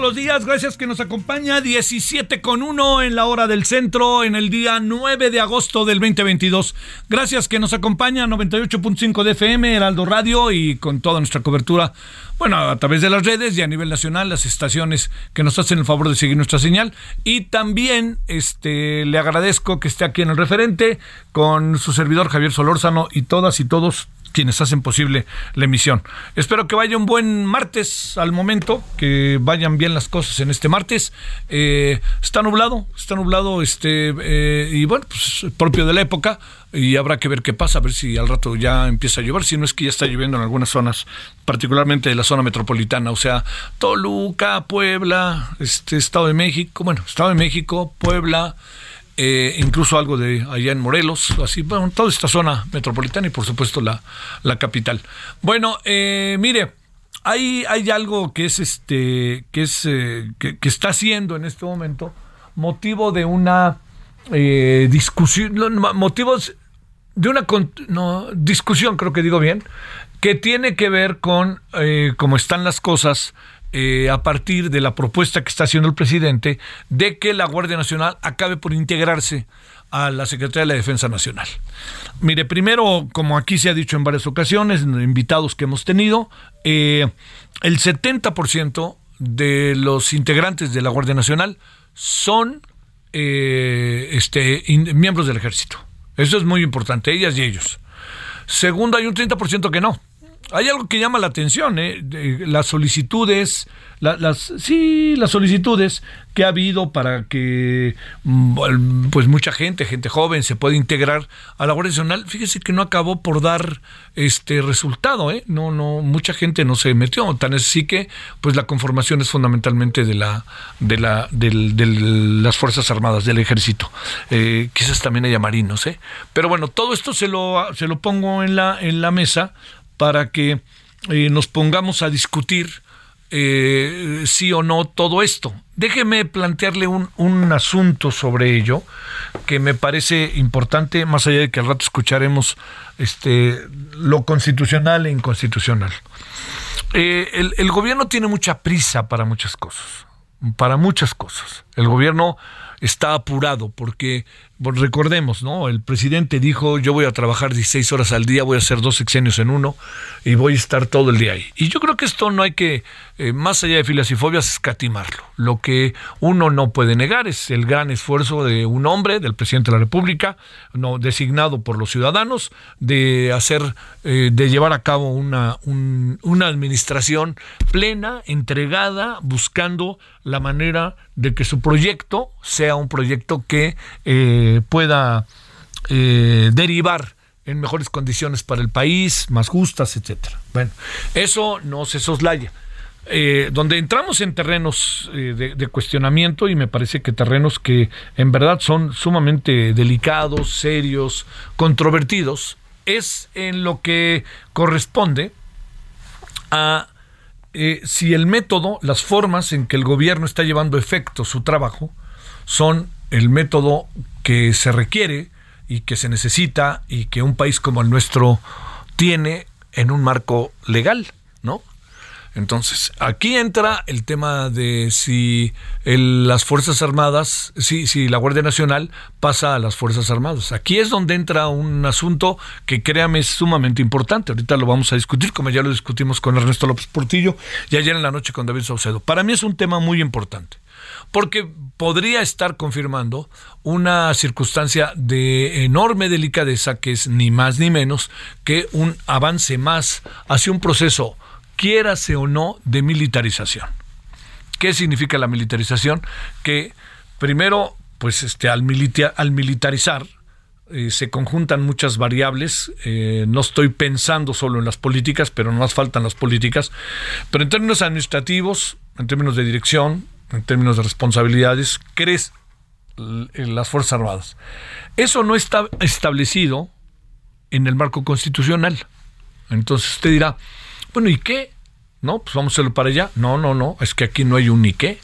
Todos los días. Gracias que nos acompaña. 17 con 1 en la hora del centro en el día 9 de agosto del 2022. Gracias que nos acompaña 98.5 de FM, Heraldo Radio y con toda nuestra cobertura, bueno, a través de las redes y a nivel nacional, las estaciones que nos hacen el favor de seguir nuestra señal. Y también este, le agradezco que esté aquí en el referente con su servidor Javier Solórzano y todas y todos quienes hacen posible la emisión. Espero que vaya un buen martes al momento, que vayan bien las cosas en este martes. Eh, está nublado, está nublado, este, eh, y bueno, pues propio de la época, y habrá que ver qué pasa, a ver si al rato ya empieza a llover, si no es que ya está lloviendo en algunas zonas, particularmente de la zona metropolitana, o sea, Toluca, Puebla, este Estado de México, bueno, Estado de México, Puebla, eh, incluso algo de allá en Morelos, así, bueno, toda esta zona metropolitana y por supuesto la, la capital. Bueno, eh, mire, hay, hay algo que es este, que es, eh, que, está haciendo en este momento motivo de una discusión, motivos de una no, discusión, creo que digo bien, que tiene que ver con cómo están las cosas eh, a partir de la propuesta que está haciendo el presidente de que la Guardia Nacional acabe por integrarse a la Secretaría de la Defensa Nacional. Mire, primero, como aquí se ha dicho en varias ocasiones, invitados que hemos tenido, eh, el 70% de los integrantes de la Guardia Nacional son eh, este, miembros del ejército. Eso es muy importante, ellas y ellos. Segundo, hay un 30% que no hay algo que llama la atención, ¿eh? las solicitudes, las, sí, las solicitudes que ha habido para que mm, pues mucha gente, gente joven, se pueda integrar a la Guardia Nacional. Fíjese que no acabó por dar este resultado, ¿eh? No, no, mucha gente no se metió. Tan así que, pues la conformación es fundamentalmente de la, de la, de las fuerzas armadas, del ejército. Eh, quizás también haya marinos, ¿eh? Pero bueno, todo esto se lo, se lo pongo en la, en la mesa para que eh, nos pongamos a discutir eh, sí o no todo esto. Déjeme plantearle un, un, asunto sobre ello que me parece importante, más allá de que al rato escucharemos este, lo constitucional e inconstitucional. Eh, el, el gobierno tiene mucha prisa para muchas cosas, para muchas cosas. El gobierno está apurado porque recordemos, ¿no? El presidente dijo, yo voy a trabajar 16 horas al día, voy a hacer dos sexenios en uno y voy a estar todo el día ahí. Y yo creo que esto no hay que, eh, más allá de filas y fobias, escatimarlo. Lo que uno no puede negar es el gran esfuerzo de un hombre, del presidente de la República, no, designado por los ciudadanos, de hacer, eh, de llevar a cabo una, una administración plena, entregada, buscando la manera de que su proyecto sea un proyecto que eh, pueda eh, derivar en mejores condiciones para el país, más justas, etcétera. Bueno, eso no se soslaya. Eh, donde entramos en terrenos eh, de, cuestionamiento y me parece que terrenos que en verdad son sumamente delicados, serios, controvertidos, es en lo que corresponde a si el método, las formas en que el gobierno está llevando efecto su trabajo son el método que se requiere y que se necesita y que un país como el nuestro tiene en un marco legal, ¿no? Entonces, aquí entra el tema de si las Fuerzas Armadas, si, si la Guardia Nacional pasa a las Fuerzas Armadas. Aquí es donde entra un asunto que créame es sumamente importante. Ahorita lo vamos a discutir, como ya lo discutimos con Ernesto López Portillo y ayer en la noche con David Saucedo. Para mí es un tema muy importante porque podría estar confirmando una circunstancia de enorme delicadeza que es ni más ni menos que un avance más hacia un proceso quiérase o no, de militarización. ¿Qué significa la militarización? Que primero, pues este, al, militarizar, eh, se conjuntan muchas variables. Eh, no estoy pensando solo en las políticas, pero no más faltan las políticas. Pero en términos administrativos, en términos de dirección, en términos de responsabilidades, crees las Fuerzas Armadas. Eso no está establecido en el marco constitucional. Entonces usted dirá, bueno, ¿y qué? No, pues vamos a hacerlo para allá. No, no, no, es que aquí no hay un ni qué.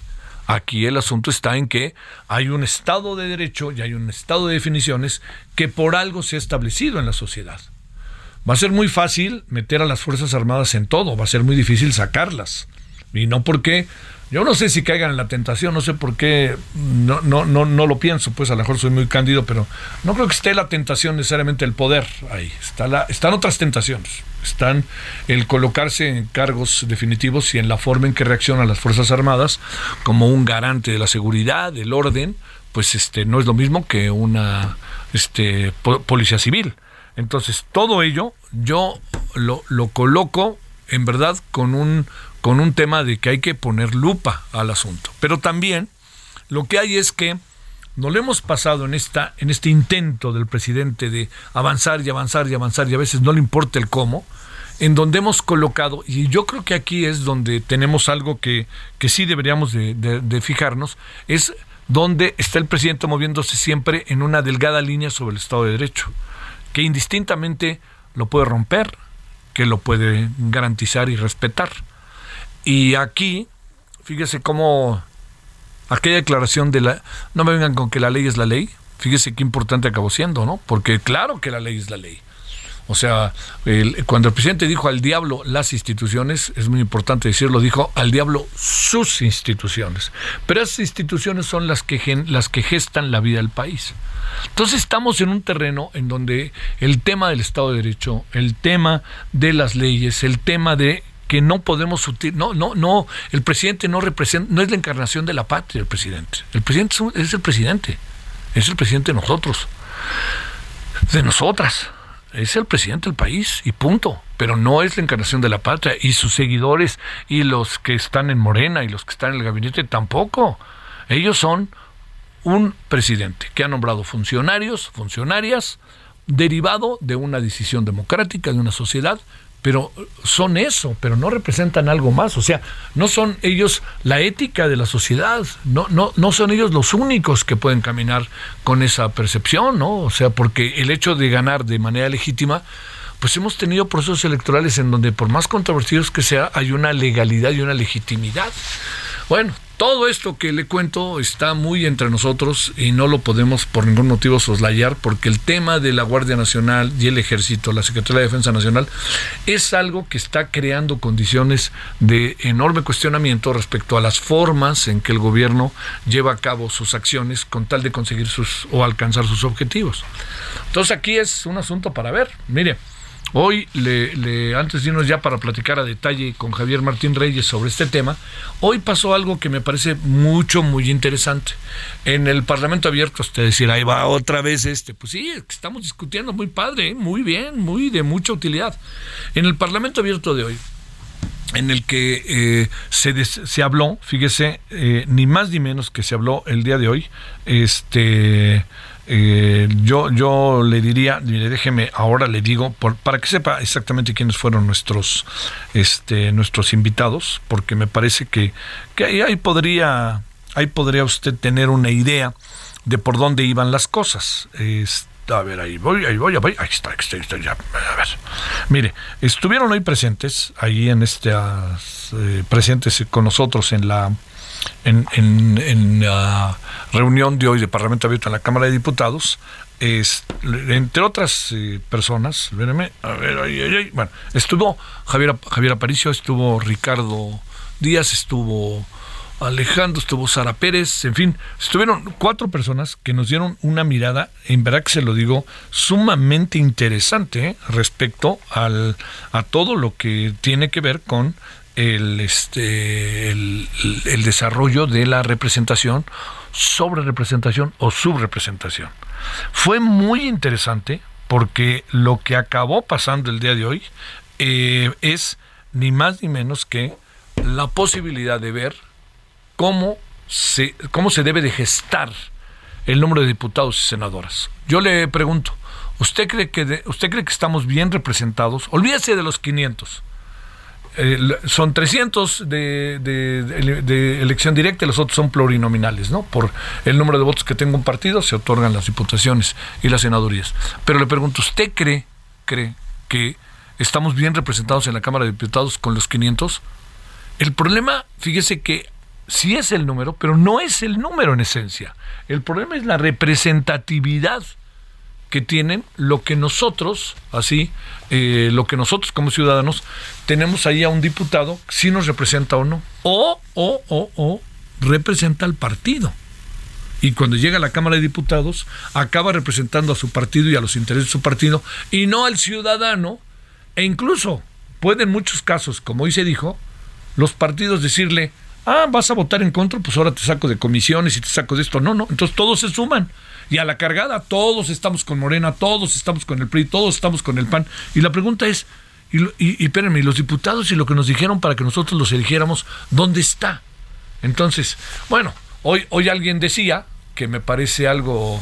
Aquí el asunto está en que hay un Estado de Derecho y hay un Estado de definiciones que por algo se ha establecido en la sociedad. Va a ser muy fácil meter a las Fuerzas Armadas en todo, va a ser muy difícil sacarlas. Y no porque yo no sé si caigan en la tentación, no sé por qué, no, no, no, no lo pienso, pues a lo mejor soy muy cándido, pero no creo que esté la tentación necesariamente el poder ahí. Está la, están otras tentaciones. Están el colocarse en cargos definitivos y en la forma en que reaccionan las Fuerzas Armadas como un garante de la seguridad, del orden, pues este no es lo mismo que una este, policía civil. Entonces, todo ello yo lo, lo coloco en verdad con un con un tema de que hay que poner lupa al asunto. Pero también lo que hay es que no lo hemos pasado en esta en este intento del presidente de avanzar y avanzar y avanzar y a veces no le importa el cómo en donde hemos colocado y yo creo que aquí es donde tenemos algo que, que sí deberíamos de, de fijarnos es donde está el presidente moviéndose siempre en una delgada línea sobre el Estado de Derecho que indistintamente lo puede romper que lo puede garantizar y respetar y aquí, fíjese cómo aquella declaración de la... No me vengan con que la ley es la ley. Fíjese qué importante acabó siendo, ¿no? Porque claro que la ley es la ley. O sea, cuando el presidente dijo al diablo las instituciones, es muy importante decirlo, dijo al diablo sus instituciones. Pero esas instituciones son las que, las que gestan la vida del país. Entonces estamos en un terreno en donde el tema del Estado de Derecho, el tema de las leyes, el tema de que no podemos no no no el presidente no representa no es la encarnación de la patria el presidente. El presidente es el presidente es el presidente de nosotros de nosotras. Es el presidente del país y punto. Pero no es la encarnación de la patria y sus seguidores y los que están en Morena y los que están en el gabinete tampoco. Ellos son un presidente que ha nombrado funcionarios funcionarias derivado de una decisión democrática de una sociedad pero son eso, pero no representan algo más. O sea, no son ellos la ética de la sociedad, no, no, no son ellos los únicos que pueden caminar con esa percepción, ¿no? O sea, porque el hecho de ganar de manera legítima, pues hemos tenido procesos electorales en donde por más controvertidos que sea, hay una legalidad y una legitimidad. Bueno, todo esto que le cuento está muy entre nosotros y no lo podemos por ningún motivo soslayar porque el tema de la Guardia Nacional y el Ejército, la Secretaría de Defensa Nacional, es algo que está creando condiciones de enorme cuestionamiento respecto a las formas en que el gobierno lleva a cabo sus acciones con tal de conseguir sus o alcanzar sus objetivos. Entonces aquí es un asunto para ver. Mire, Hoy, le, antes de irnos ya para platicar a detalle con Javier Martín Reyes sobre este tema, hoy pasó algo que me parece mucho, muy interesante. En el Parlamento Abierto, usted decir, ahí va otra vez este. Pues sí, estamos discutiendo muy padre, ¿eh? muy bien, muy de mucha utilidad. En el Parlamento Abierto de hoy, en el que eh, se, se, habló, fíjese, eh, ni más ni menos que se habló el día de hoy, este eh, yo, yo le diría, mire, déjeme, ahora le digo, para que sepa exactamente quiénes fueron nuestros, este, nuestros invitados, porque me parece que, que ahí, podría, ahí podría usted tener una idea de por dónde iban las cosas. A ver, ahí voy, ahí voy, ahí. Ahí está, ahí está, está ya. A ver. Mire, estuvieron hoy presentes, ahí en este, eh, presentes con nosotros en la en, en, la reunión de hoy de Parlamento Abierto en la Cámara de Diputados, es, entre otras eh, personas, espérenme, a ver, ahí, ahí, bueno, estuvo Javier, Javier Aparicio, estuvo Ricardo Díaz, estuvo Alejandro, estuvo Sara Pérez, en fin, estuvieron cuatro personas que nos dieron una mirada, en verdad que se lo digo, sumamente interesante ¿eh? respecto al, a todo lo que tiene que ver con el, este, el, desarrollo de la representación, sobre representación o subrepresentación. Fue muy interesante porque lo que acabó pasando el día de hoy eh, es ni más ni menos que la posibilidad de ver cómo se, cómo se debe de gestar el número de diputados y senadoras. Yo le pregunto, ¿usted cree que, de, usted cree que estamos bien representados? Olvídese de los 500. Eh, son 300 de, de, elección directa y los otros son plurinominales, ¿no? Por el número de votos que tenga un partido se otorgan las diputaciones y las senadurías. Pero le pregunto, ¿usted cree, cree que estamos bien representados en la Cámara de Diputados con los 500? El problema, fíjese que sí es el número, pero no es el número en esencia. El problema es la representatividad que tienen lo que nosotros, así, eh, lo que nosotros como ciudadanos tenemos ahí a un diputado, si nos representa o no. O, o, o, o, representa al partido. Y cuando llega a la Cámara de Diputados, acaba representando a su partido y a los intereses de su partido, y no al ciudadano. E incluso puede en muchos casos, como hoy se dijo, los partidos decirle, ah, vas a votar en contra, pues ahora te saco de comisiones y te saco de esto. No, no. Entonces todos se suman. Y a la cargada todos estamos con Morena, todos estamos con el PRI, todos estamos con el PAN. Y la pregunta es, y, y, y los diputados y lo que nos dijeron para que nosotros los eligiéramos, ¿dónde está? Entonces, bueno, hoy, hoy alguien decía, que me parece algo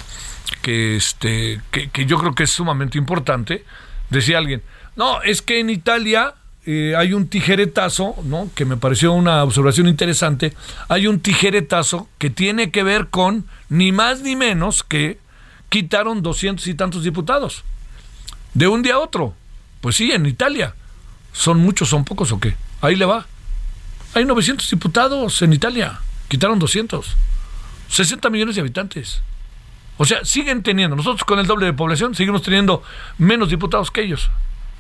que, este, que, que yo creo que es sumamente importante, decía alguien, no, es que en Italia eh, hay un tijeretazo, ¿no? Que me pareció una observación interesante. Hay un tijeretazo que tiene que ver con ni más ni menos que quitaron doscientos y tantos diputados. De un día a otro. Pues sí, en Italia. ¿Son muchos, son pocos o qué? Ahí le va. Hay 900 diputados en Italia. Quitaron 200. 60 millones de habitantes. O sea, siguen teniendo, nosotros con el doble de población, seguimos teniendo menos diputados que ellos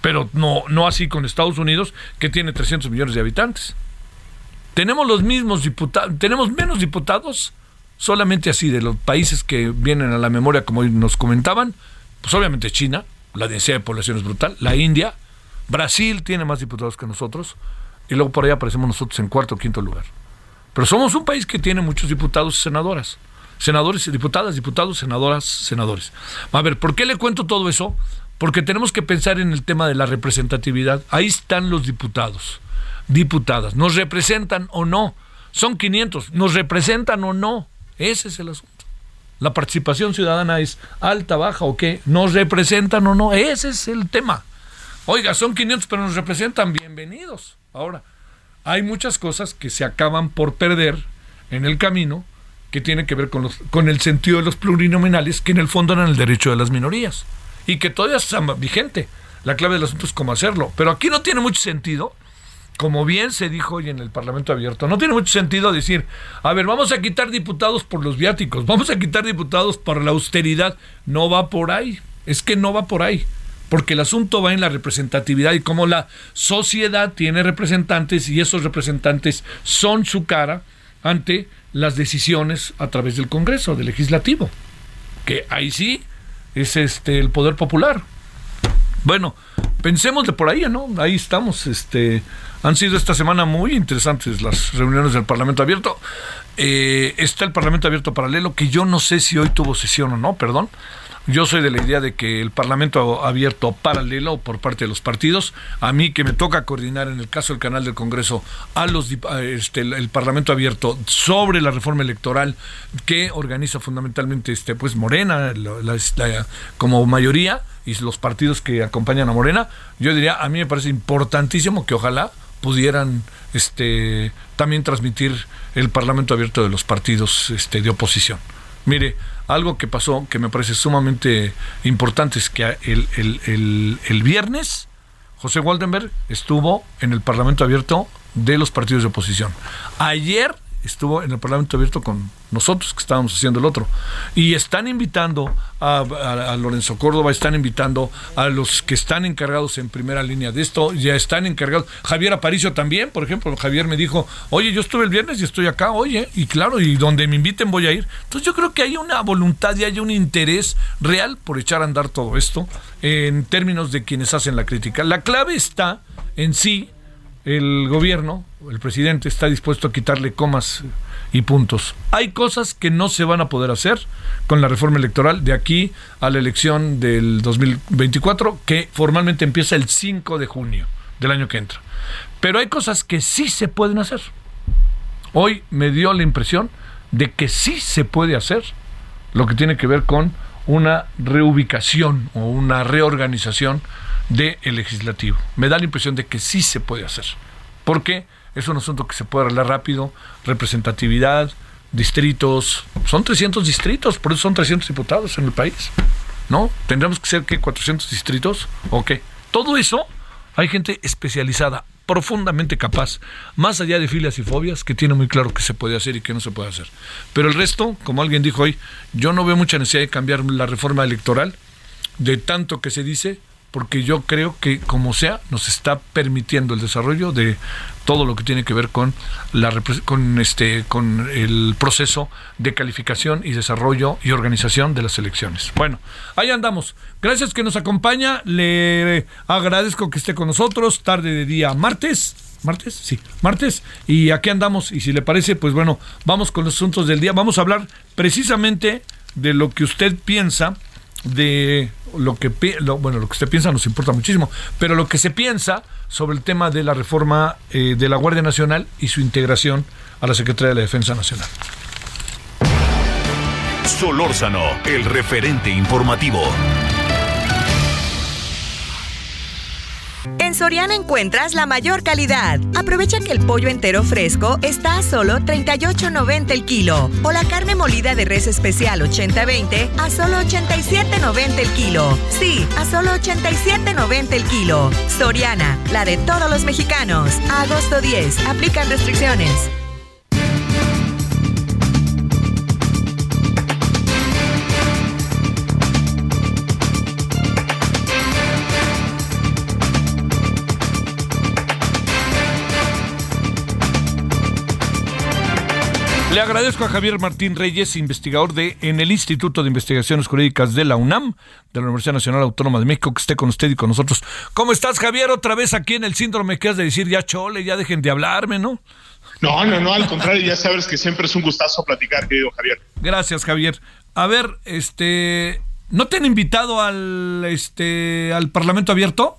pero no, no así con Estados Unidos, que tiene 300 millones de habitantes. Tenemos los mismos tenemos menos diputados, solamente así, de los países que vienen a la memoria, como nos comentaban, pues obviamente China, la densidad de población es brutal, la India, Brasil tiene más diputados que nosotros, y luego por ahí aparecemos nosotros en cuarto o quinto lugar. Pero somos un país que tiene muchos diputados y senadoras. Senadores, diputadas, diputados, senadoras, senadores. A ver, ¿por qué le cuento todo eso? Porque tenemos que pensar en el tema de la representatividad. Ahí están los diputados, diputadas. ¿Nos representan o no? Son 500. ¿Nos representan o no? Ese es el asunto. La participación ciudadana es alta, baja o qué. ¿Nos representan o no? Ese es el tema. Oiga, son 500, pero nos representan. Bienvenidos. Ahora, hay muchas cosas que se acaban por perder en el camino que tienen que ver con, los, con el sentido de los plurinominales, que en el fondo eran el derecho de las minorías y que todavía está vigente. La clave del asunto es cómo hacerlo. Pero aquí no tiene mucho sentido, como bien se dijo hoy en el Parlamento Abierto, no tiene mucho sentido decir, a ver, vamos a quitar diputados por los viáticos, vamos a quitar diputados por la austeridad. No va por ahí, es que no va por ahí. Porque el asunto va en la representatividad y cómo la sociedad tiene representantes y esos representantes son su cara ante las decisiones a través del Congreso, del legislativo. Que ahí sí es este el poder popular. Bueno, pensemos de por ahí, ¿no? Ahí estamos. Este, han sido esta semana muy interesantes las reuniones del Parlamento Abierto. Eh, está el Parlamento Abierto paralelo, que yo no sé si hoy tuvo sesión o no, perdón. Yo soy de la idea de que el Parlamento abierto paralelo por parte de los partidos, a mí que me toca coordinar en el caso del canal del Congreso a los este, el Parlamento abierto sobre la reforma electoral que organiza fundamentalmente este pues Morena la, la, como mayoría y los partidos que acompañan a Morena, yo diría a mí me parece importantísimo que ojalá pudieran este también transmitir el Parlamento abierto de los partidos este de oposición. Mire, algo que pasó que me parece sumamente importante es que el, el, el viernes José Waldenberg estuvo en el Parlamento Abierto de los partidos de oposición. Ayer estuvo en el Parlamento abierto con nosotros que estábamos haciendo el otro. Y están invitando a, Lorenzo Córdoba, están invitando a los que están encargados en primera línea de esto, ya están encargados. Javier Aparicio también, por ejemplo, Javier me dijo, oye, yo estuve el viernes y estoy acá, oye, y claro, y donde me inviten voy a ir. Entonces yo creo que hay una voluntad y hay un interés real por echar a andar todo esto en términos de quienes hacen la crítica. La clave está en sí el gobierno, el presidente, está dispuesto a quitarle comas y puntos. Hay cosas que no se van a poder hacer con la reforma electoral de aquí a la elección del 2024, que formalmente empieza el 5 de junio del año que entra. Pero hay cosas que sí se pueden hacer. Hoy me dio la impresión de que sí se puede hacer lo que tiene que ver con una reubicación o una reorganización del legislativo. Me da la impresión de que sí se puede hacer. Porque es un asunto que se puede arreglar rápido, representatividad, distritos, son 300 distritos, por eso son 300 diputados en el país. ¿No? ¿Tendremos que ser que 400 distritos o qué? Todo eso hay gente especializada, profundamente capaz, más allá de filias y fobias, que tiene muy claro qué se puede hacer y qué no se puede hacer. Pero el resto, como alguien dijo hoy, yo no veo mucha necesidad de cambiar la reforma electoral, de tanto que se dice, porque yo creo que como sea nos está permitiendo el desarrollo de todo lo que tiene que ver con la con este con el proceso de calificación y desarrollo y organización de las elecciones. Bueno, ahí andamos. Gracias que nos acompaña. Le agradezco que esté con nosotros tarde de día martes. ¿Martes? Sí, martes. Y aquí andamos. Y si le parece, pues bueno, vamos con los asuntos del día. Vamos a hablar precisamente de lo que usted piensa de lo que bueno lo que usted piensa nos importa muchísimo pero lo que se piensa sobre el tema de la reforma eh, de la Guardia Nacional y su integración a la Secretaría de la Defensa Nacional. Solórzano el referente informativo Soriana encuentras la mayor calidad. Aprovecha que el pollo entero fresco está a solo 38.90 el kilo o la carne molida de res especial 80-20 a solo 87.90 el kilo. Sí, a solo 87.90 el kilo. Soriana, la de todos los mexicanos. agosto 10. Aplican restricciones. Le agradezco a Javier Martín Reyes, investigador de en el Instituto de Investigaciones Jurídicas de la UNAM, de la Universidad Nacional Autónoma de México, que esté con usted y con nosotros. ¿Cómo estás, Javier? Otra vez aquí en el síndrome que has de decir, ya chole, ya dejen de hablarme, ¿no? No, no, no, al contrario, ya sabes que siempre es un gustazo platicar, querido Javier. Gracias, Javier. A ver, este, ¿no te han invitado al, este, al Parlamento Abierto?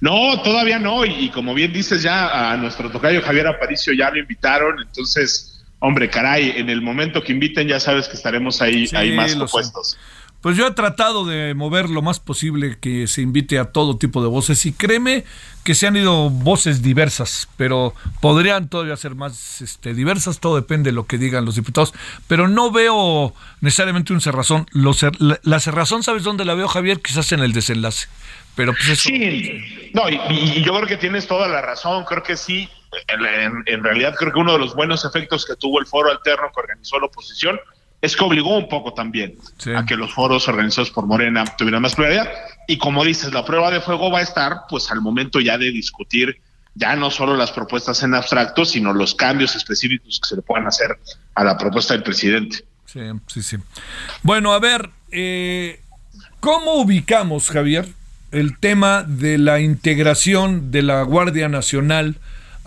No, todavía no, y, y como bien dices ya, a nuestro tocayo Javier Aparicio ya lo invitaron, entonces Hombre, caray, en el momento que inviten ya sabes que estaremos ahí, ahí más opuestos. Pues yo he tratado de mover lo más posible que se invite a todo tipo de voces y créeme que se han ido voces diversas, pero podrían todavía ser más este, diversas, todo depende de lo que digan los diputados, pero no veo necesariamente un cerrazón. la, cerrazón, ¿sabes dónde la veo, Javier? Quizás en el desenlace. Pero pues Sí, no, y yo creo que tienes toda la razón, creo que sí, en, realidad creo que uno de los buenos efectos que tuvo el foro alterno que organizó la oposición es que obligó un poco también a que los foros organizados por Morena tuvieran más prioridad. Y como dices, la prueba de fuego va a estar pues al momento ya de discutir ya no solo las propuestas en abstracto, sino los cambios específicos que se le puedan hacer a la propuesta del presidente. Sí, sí, sí. Bueno, a ver, eh, ¿cómo ubicamos, Javier, el tema de la integración de la Guardia Nacional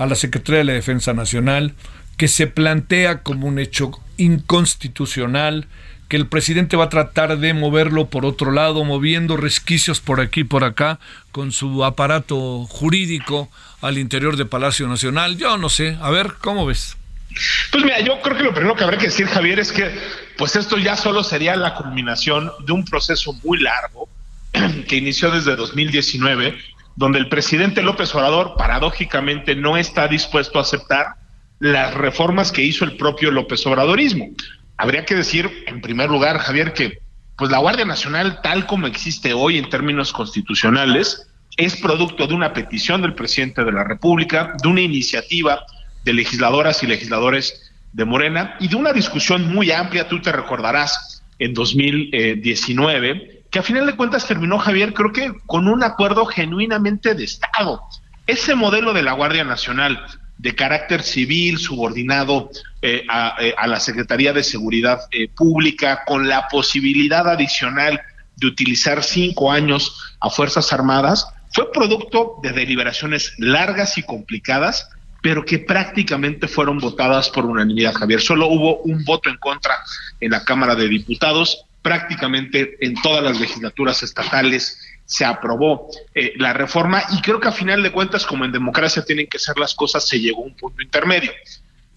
a la Secretaría de la Defensa Nacional, que se plantea como un hecho inconstitucional, que el presidente va a tratar de moverlo por otro lado, moviendo resquicios por aquí y por acá, con su aparato jurídico al interior de Palacio Nacional. Yo no sé, a ver, ¿cómo ves? Pues mira, yo creo que lo primero que habrá que decir, Javier, es que pues esto ya solo sería la culminación de un proceso muy largo que inició desde 2019 donde el presidente López Obrador paradójicamente no está dispuesto a aceptar las reformas que hizo el propio López Obradorismo. habría que decir, en primer lugar, Javier, que pues la Guardia Nacional, tal como existe hoy en términos constitucionales, es producto de una petición del presidente de la República, de una iniciativa de legisladoras y legisladores de Morena y de una discusión muy amplia, tú te recordarás, en 2019, que a final de cuentas terminó, Javier, creo que con un acuerdo genuinamente de Estado. Ese modelo de la Guardia Nacional de carácter civil, subordinado eh, eh, a, la Secretaría de Seguridad eh, Pública, con la posibilidad adicional de utilizar cinco años a Fuerzas Armadas, fue producto de deliberaciones largas y complicadas, pero que prácticamente fueron votadas por unanimidad, Javier. Solo hubo un voto en contra en la Cámara de Diputados, prácticamente en todas las legislaturas estatales se aprobó eh, la reforma y creo que a final de cuentas, como en democracia tienen que ser las cosas, se llegó a un punto intermedio.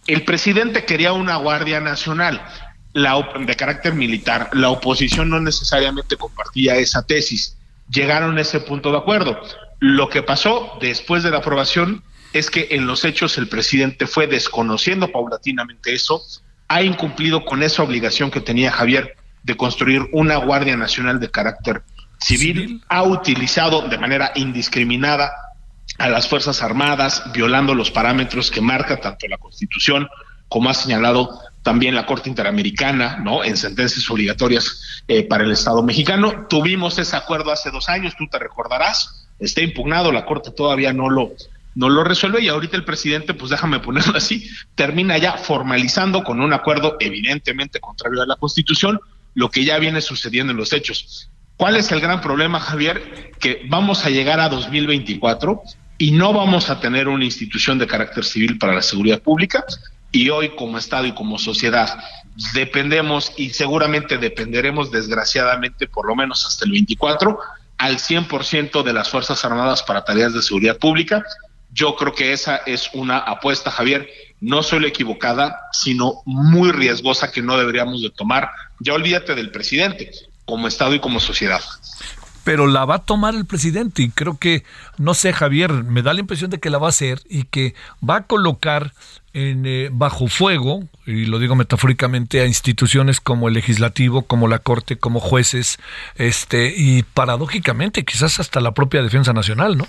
El presidente quería una Guardia Nacional la, de carácter militar. La oposición no necesariamente compartía esa tesis. Llegaron a ese punto de acuerdo. Lo que pasó después de la aprobación es que en los hechos el presidente fue desconociendo paulatinamente eso, ha incumplido con esa obligación que tenía Javier de construir una Guardia Nacional de carácter civil, ha utilizado de manera indiscriminada a las Fuerzas Armadas, violando los parámetros que marca tanto la Constitución como ha señalado también la Corte Interamericana, ¿no? En sentencias obligatorias eh, para el Estado mexicano. Tuvimos ese acuerdo hace dos años, tú te recordarás, está impugnado, la Corte todavía no lo, no lo resuelve y ahorita el presidente, pues déjame ponerlo así, termina ya formalizando con un acuerdo evidentemente contrario a la Constitución lo que ya viene sucediendo en los hechos. ¿Cuál es el gran problema, Javier? Que vamos a llegar a 2024 y no vamos a tener una institución de carácter civil para la seguridad pública y hoy como Estado y como sociedad dependemos y seguramente dependeremos desgraciadamente por lo menos hasta el 24 al 100% de las Fuerzas Armadas para tareas de seguridad pública. Yo creo que esa es una apuesta, Javier, no solo equivocada, sino muy riesgosa que no deberíamos de tomar. Ya olvídate del presidente, como Estado y como sociedad. Pero la va a tomar el presidente y creo que, no sé, Javier, me da la impresión de que la va a hacer y que va a colocar en, eh, bajo fuego, y lo digo metafóricamente, a instituciones como el legislativo, como la corte, como jueces, este, y paradójicamente quizás hasta la propia defensa nacional, ¿no?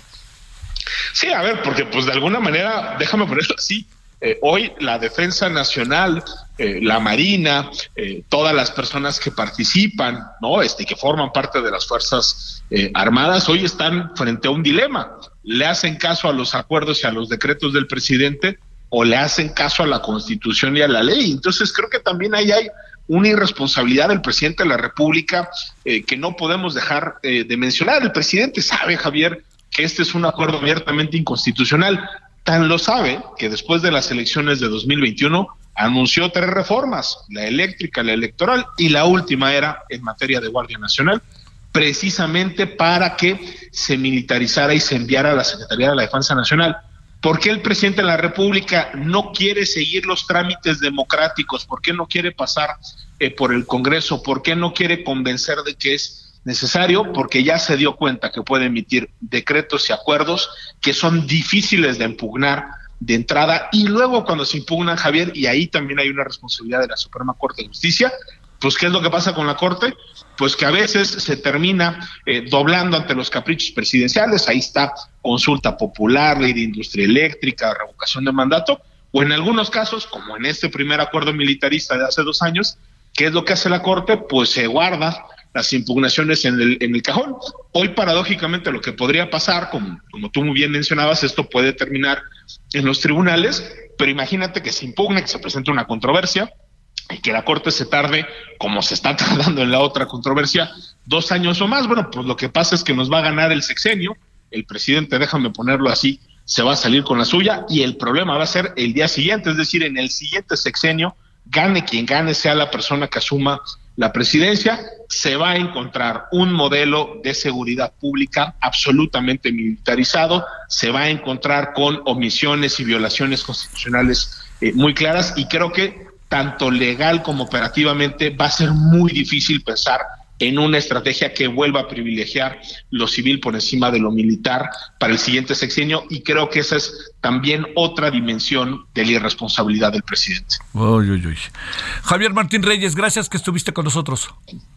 Sí, a ver, porque pues de alguna manera, déjame ponerlo así, eh, hoy la defensa nacional, eh, la marina, eh, todas las personas que participan, no, este, que forman parte de las fuerzas armadas, hoy están frente a un dilema. Le hacen caso a los acuerdos y a los decretos del presidente o le hacen caso a la Constitución y a la ley. Entonces creo que también ahí hay una irresponsabilidad del presidente de la República que no podemos dejar de mencionar. El presidente sabe, Javier, que este es un acuerdo abiertamente inconstitucional. Tan lo sabe que después de las elecciones de 2021 anunció tres reformas, la eléctrica, la electoral y la última era en materia de Guardia Nacional, precisamente para que se militarizara y se enviara a la Secretaría de la Defensa Nacional. ¿Por qué el presidente de la República no quiere seguir los trámites democráticos? ¿Por qué no quiere pasar eh, por el Congreso? ¿Por qué no quiere convencer de que es necesario porque ya se dio cuenta que puede emitir decretos y acuerdos que son difíciles de impugnar de entrada y luego cuando se impugnan, Javier, y ahí también hay una responsabilidad de la Suprema Corte de Justicia, pues ¿qué es lo que pasa con la Corte? Pues que a veces se termina eh, doblando ante los caprichos presidenciales, ahí está consulta popular, ley de industria eléctrica, revocación de mandato, o en algunos casos, como en este primer acuerdo militarista de hace dos años, ¿qué es lo que hace la Corte? Pues se guarda las impugnaciones en el, en el cajón. Hoy, paradójicamente, lo que podría pasar, como, como tú muy bien mencionabas, esto puede terminar en los tribunales, pero imagínate que se impugne, que se presente una controversia y que la Corte se tarde, como se está tardando en la otra controversia, dos años o más. Bueno, pues lo que pasa es que nos va a ganar el sexenio, el presidente, déjame ponerlo así, se va a salir con la suya y el problema va a ser el día siguiente, es decir, en el siguiente sexenio, gane quien gane, sea la persona que asuma la presidencia, se va a encontrar un modelo de seguridad pública absolutamente militarizado, se va a encontrar con omisiones y violaciones constitucionales eh, muy claras y creo que tanto legal como operativamente va a ser muy difícil pensar en una estrategia que vuelva a privilegiar lo civil por encima de lo militar para el siguiente sexenio y creo que esa es también otra dimensión de la irresponsabilidad del presidente. Javier Martín Reyes, gracias que estuviste con nosotros.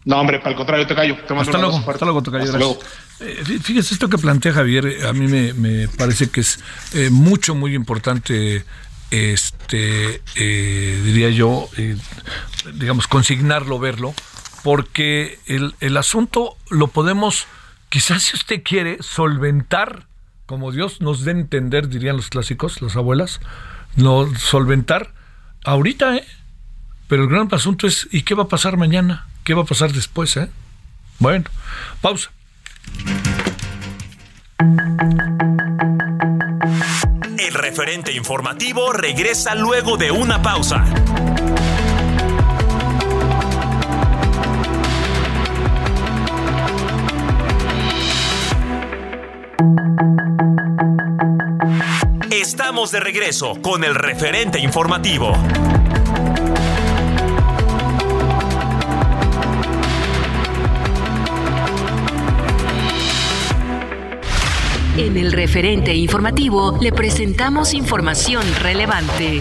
No, hombre, para el contrario, te callo. hasta, luego, hasta luego, Luego. Eh, fíjese, esto que plantea Javier, a mí me, parece que es eh, mucho, muy importante este eh, diría yo digamos consignarlo verlo porque el, el asunto lo podemos, quizás si usted quiere, solventar, como Dios nos dé entender, dirían los clásicos, las abuelas, no solventar ahorita, ¿eh? Pero el gran asunto es, ¿y qué va a pasar mañana? ¿Qué va a pasar después, eh? Bueno, pausa. El referente informativo regresa luego de una pausa. Estamos de regreso con el referente informativo. En el referente informativo le presentamos información relevante.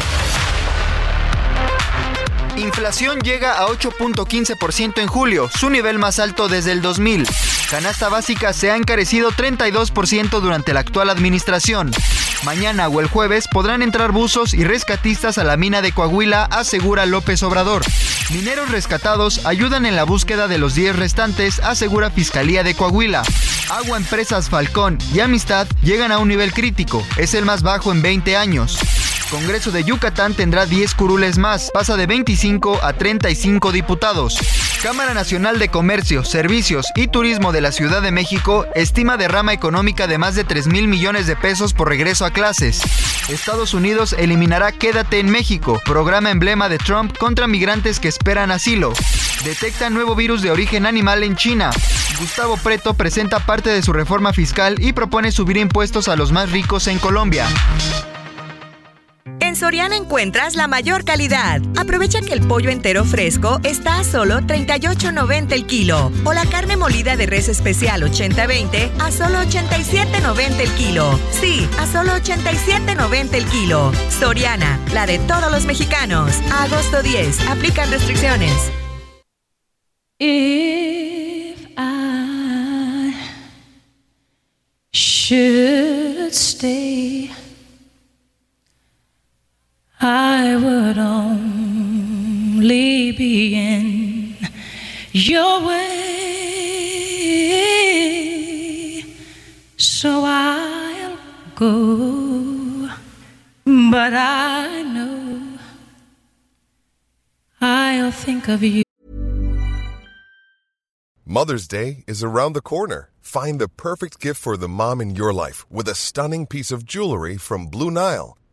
Inflación llega a 8.15% en julio, su nivel más alto desde el 2000. Canasta básica se ha encarecido 32% durante la actual administración. Mañana o el jueves podrán entrar buzos y rescatistas a la mina de Coahuila, asegura López Obrador. Mineros rescatados ayudan en la búsqueda de los 10 restantes, asegura Fiscalía de Coahuila. Agua Empresas Falcón y Amistad llegan a un nivel crítico, es el más bajo en 20 años. Congreso de Yucatán tendrá 10 curules más, pasa de 25 a 35 diputados. Cámara Nacional de Comercio, Servicios y Turismo de la Ciudad de México estima derrama económica de más de 3 mil millones de pesos por regreso a clases. Estados Unidos eliminará Quédate en México, programa emblema de Trump contra migrantes que esperan asilo. Detecta nuevo virus de origen animal en China. Gustavo Preto presenta parte de su reforma fiscal y propone subir impuestos a los más ricos en Colombia. Soriana encuentras la mayor calidad. Aprovecha que el pollo entero fresco está a solo 38.90 el kilo o la carne molida de res especial 80-20 a solo 87.90 el kilo. Sí, a solo 87.90 el kilo. Soriana, la de todos los mexicanos. agosto 10. Aplican restricciones. I would only be in your way. So I'll go, but I know I'll think of you. Mother's Day is around the corner. Find the perfect gift for the mom in your life with a stunning piece of jewelry from Blue Nile.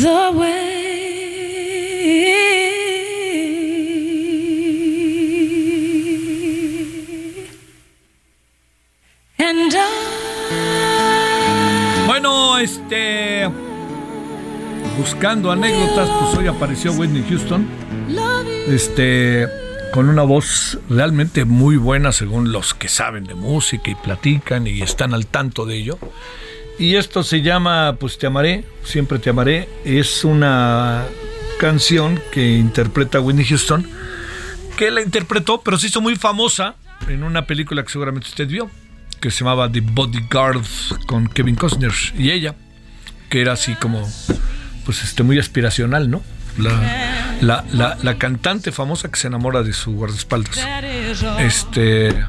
the Bueno, este. Buscando anécdotas, pues hoy apareció Whitney Houston. Este. Con una voz realmente muy buena, según los que saben de música y platican y están al tanto de ello. Y esto se llama Pues te amaré, siempre te amaré. Es una canción que interpreta Whitney Houston, que la interpretó, pero se hizo muy famosa en una película que seguramente usted vio, que se llamaba The Bodyguard con Kevin Costner y ella, que era así como, pues este, muy aspiracional, ¿no? La, la, la, la cantante famosa que se enamora de su guardaespaldas. Este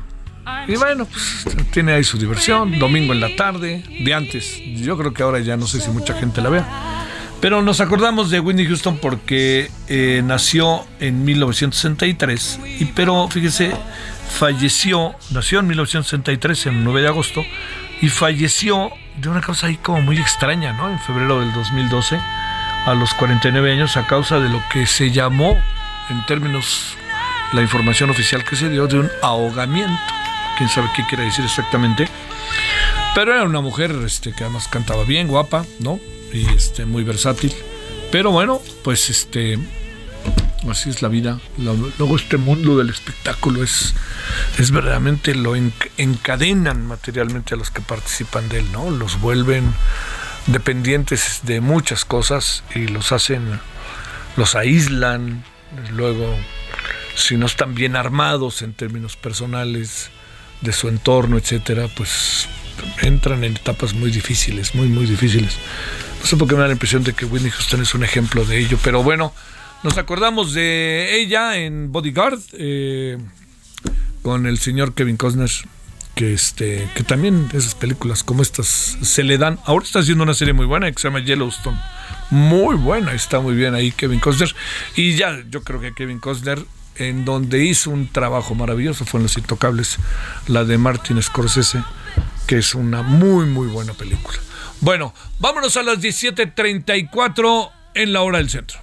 y bueno, pues tiene ahí su diversión, domingo en la tarde, de antes. Yo creo que ahora ya no sé si mucha gente la vea. Pero nos acordamos de Whitney Houston porque eh, nació en 1963, y, pero fíjese, falleció, nació en 1963, en 9 de agosto, y falleció de una causa ahí como muy extraña, ¿no? En febrero del 2012, a los 49 años, a causa de lo que se llamó, en términos, la información oficial que se dio, de un ahogamiento. Quién sabe qué quiere decir exactamente. Pero era una mujer este, que además cantaba bien, guapa, ¿no? Y este, muy versátil. Pero bueno, pues este Así es la vida. Luego este mundo del espectáculo es, es verdaderamente lo encadenan materialmente a los que participan de él, ¿no? Los vuelven dependientes de muchas cosas y los hacen, los aíslan, luego si no están bien armados en términos personales de su entorno, etcétera, pues entran en etapas muy difíciles, muy muy difíciles. No sé por qué me da la impresión de que Whitney Houston es un ejemplo de ello, pero bueno, nos acordamos de ella en Bodyguard eh, con el señor Kevin Costner que este que también esas películas como estas se le dan. Ahora está haciendo una serie muy buena que se llama Yellowstone. Muy buena, está muy bien ahí Kevin Costner y ya yo creo que Kevin Costner en donde hizo un trabajo maravilloso fue en Los Intocables, la de Martin Scorsese, que es una muy muy buena película. Bueno, vámonos a las 17:34 en la hora del centro.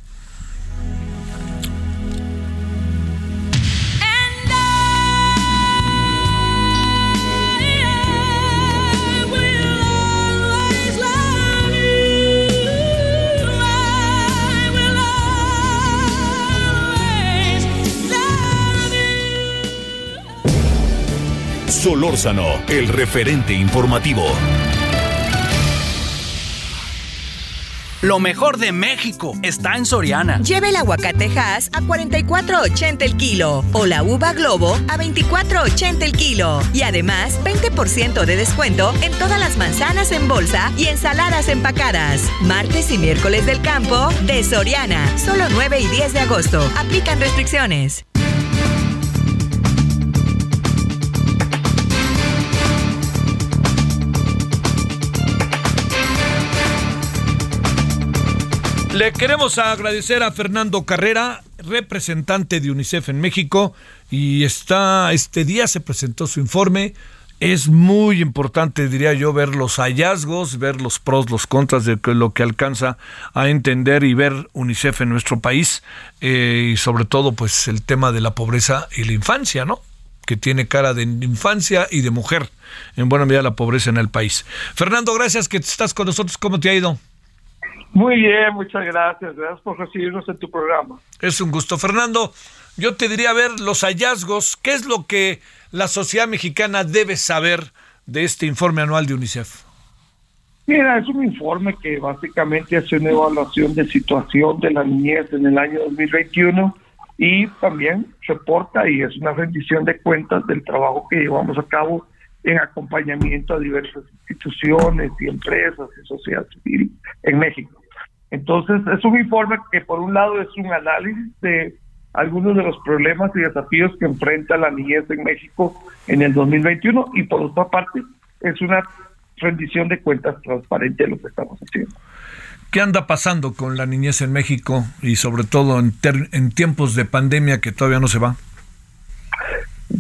Solórzano, el referente informativo. Lo mejor de México está en Soriana. Lleve el aguacate Hass a 44.80 el kilo o la uva Globo a 24.80 el kilo. Y además, 20% de descuento en todas las manzanas en bolsa y ensaladas empacadas. Martes y miércoles del campo de Soriana. Solo 9 y 10 de agosto. Aplican restricciones. Le queremos agradecer a Fernando Carrera, representante de UNICEF en México, y está este día se presentó su informe. Es muy importante, diría yo, ver los hallazgos, ver los pros, los contras de lo que alcanza a entender y ver UNICEF en nuestro país eh, y sobre todo, pues el tema de la pobreza y la infancia, ¿no? Que tiene cara de infancia y de mujer, en buena medida la pobreza en el país. Fernando, gracias que estás con nosotros. ¿Cómo te ha ido? Muy bien, muchas gracias. Gracias por recibirnos en tu programa. Es un gusto. Fernando, yo te diría ver los hallazgos. ¿Qué es lo que la sociedad mexicana debe saber de este informe anual de UNICEF? Mira, es un informe que básicamente hace una evaluación de situación de la niñez en el año 2021 y también reporta y es una rendición de cuentas del trabajo que llevamos a cabo en acompañamiento a diversas instituciones y empresas y sociedad civil en México. Entonces, es un informe que por un lado es un análisis de algunos de los problemas y desafíos que enfrenta la niñez en México en el 2021 y por otra parte es una rendición de cuentas transparente de lo que estamos haciendo. ¿Qué anda pasando con la niñez en México y sobre todo en, en tiempos de pandemia que todavía no se va?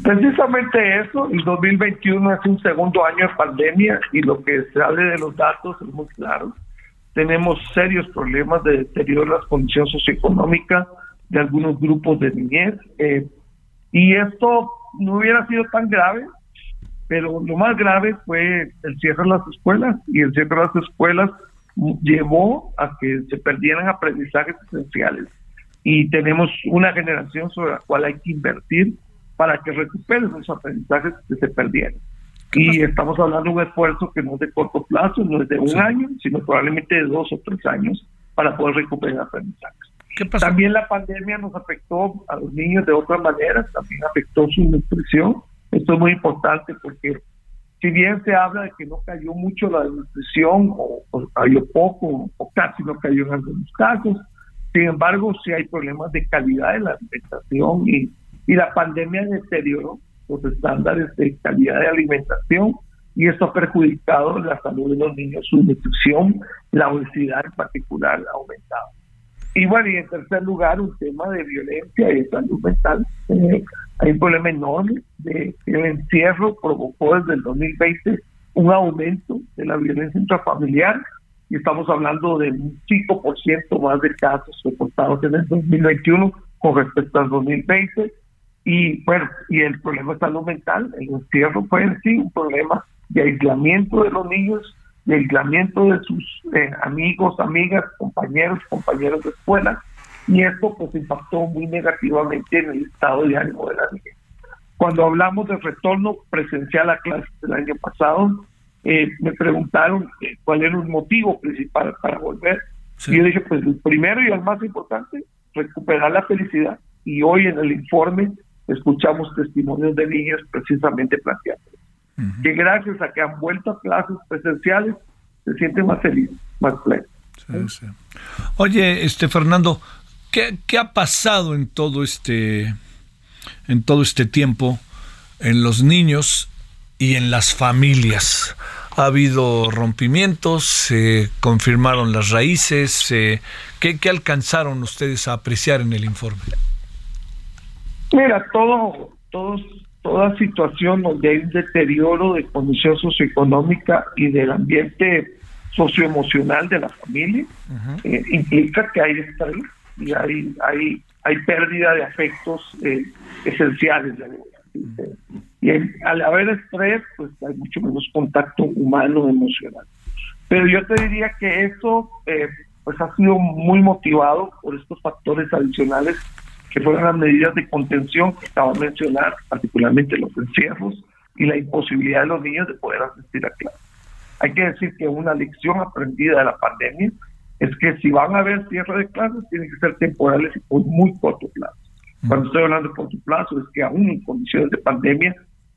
Precisamente eso, el 2021 es un segundo año de pandemia y lo que sale de los datos es muy claro tenemos serios problemas de deterioro de las condiciones socioeconómicas de algunos grupos de niñez. Eh, y esto no hubiera sido tan grave, pero lo más grave fue el cierre de las escuelas y el cierre de las escuelas llevó a que se perdieran aprendizajes esenciales y tenemos una generación sobre la cual hay que invertir para que recuperen esos aprendizajes que se perdieron. Y estamos hablando de un esfuerzo que no es de corto plazo, no es de un año, sino probablemente de dos o tres años para poder recuperar aprendizajes. También la pandemia nos afectó a los niños de otra manera, también afectó su nutrición. Esto es muy importante porque si bien se habla de que no cayó mucho la nutrición o, cayó poco o casi no cayó en algunos casos, sin embargo sí hay problemas de calidad de la alimentación y, y la pandemia deterioró los estándares de calidad de alimentación y esto ha perjudicado la salud de los niños, su nutrición, la obesidad en particular ha aumentado. Y bueno, y en tercer lugar, un tema de violencia y de salud mental. Eh, hay un problema enorme de que el encierro provocó desde el 2020 un aumento de la violencia intrafamiliar y estamos hablando de un 5% más de casos reportados en el 2021 con respecto al 2020. Y bueno, y el problema de salud mental, el encierro fue en sí un problema de aislamiento de los niños, de aislamiento de sus eh, amigos, amigas, compañeros, compañeros de escuela, y esto pues impactó muy negativamente en el estado de ánimo de la niña. Cuando hablamos de retorno presencial a clases del año pasado, eh, me preguntaron eh, cuál era el motivo principal para volver. Y yo dije, pues el primero y el más importante, recuperar la felicidad. Y hoy en el informe escuchamos testimonios de niños precisamente planteando que gracias a que han vuelto a clases presenciales se sienten más felices, más plenos. Oye, este Fernando, ¿qué, ¿qué ha pasado en todo este en todo este tiempo en los niños y en las familias? ha habido rompimientos, se confirmaron las raíces. ¿qué, ¿Qué alcanzaron ustedes a apreciar en el informe? Mira, todo, todos toda situación donde hay un deterioro de condición socioeconómica y del ambiente socioemocional de la familia, eh, implica que hay estrés y hay, hay, hay pérdida de afectos eh, esenciales. Y al haber estrés, pues hay mucho menos contacto humano emocional. Pero yo te diría que eso eh, pues ha sido muy motivado por estos factores adicionales que fueron las medidas de contención que acabo de mencionar, particularmente los encierros y la imposibilidad de los niños de poder asistir a clases. Hay que decir que una lección aprendida de la pandemia es que si van a haber cierre de clases, tienen que ser temporales y por muy corto plazo. Cuando estoy hablando de corto plazo, es que aún en condiciones de pandemia,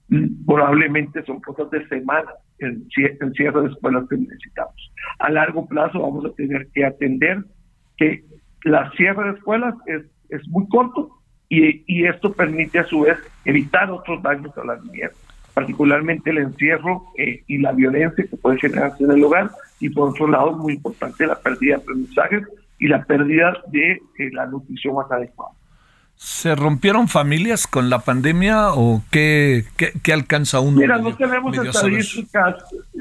mm, probablemente son cosas de semanas el, cierre de escuelas que necesitamos. A largo plazo vamos a tener que atender que la cierre de escuelas es es muy corto y, y, esto permite a su vez evitar otros daños a la niñez, particularmente el encierro eh, y la violencia que puede generarse en el hogar y por otro lado muy importante la pérdida de aprendizaje y la pérdida de eh, la nutrición más adecuada. ¿Se rompieron familias con la pandemia o qué, qué, alcanza uno? Mira, no tenemos estadísticas,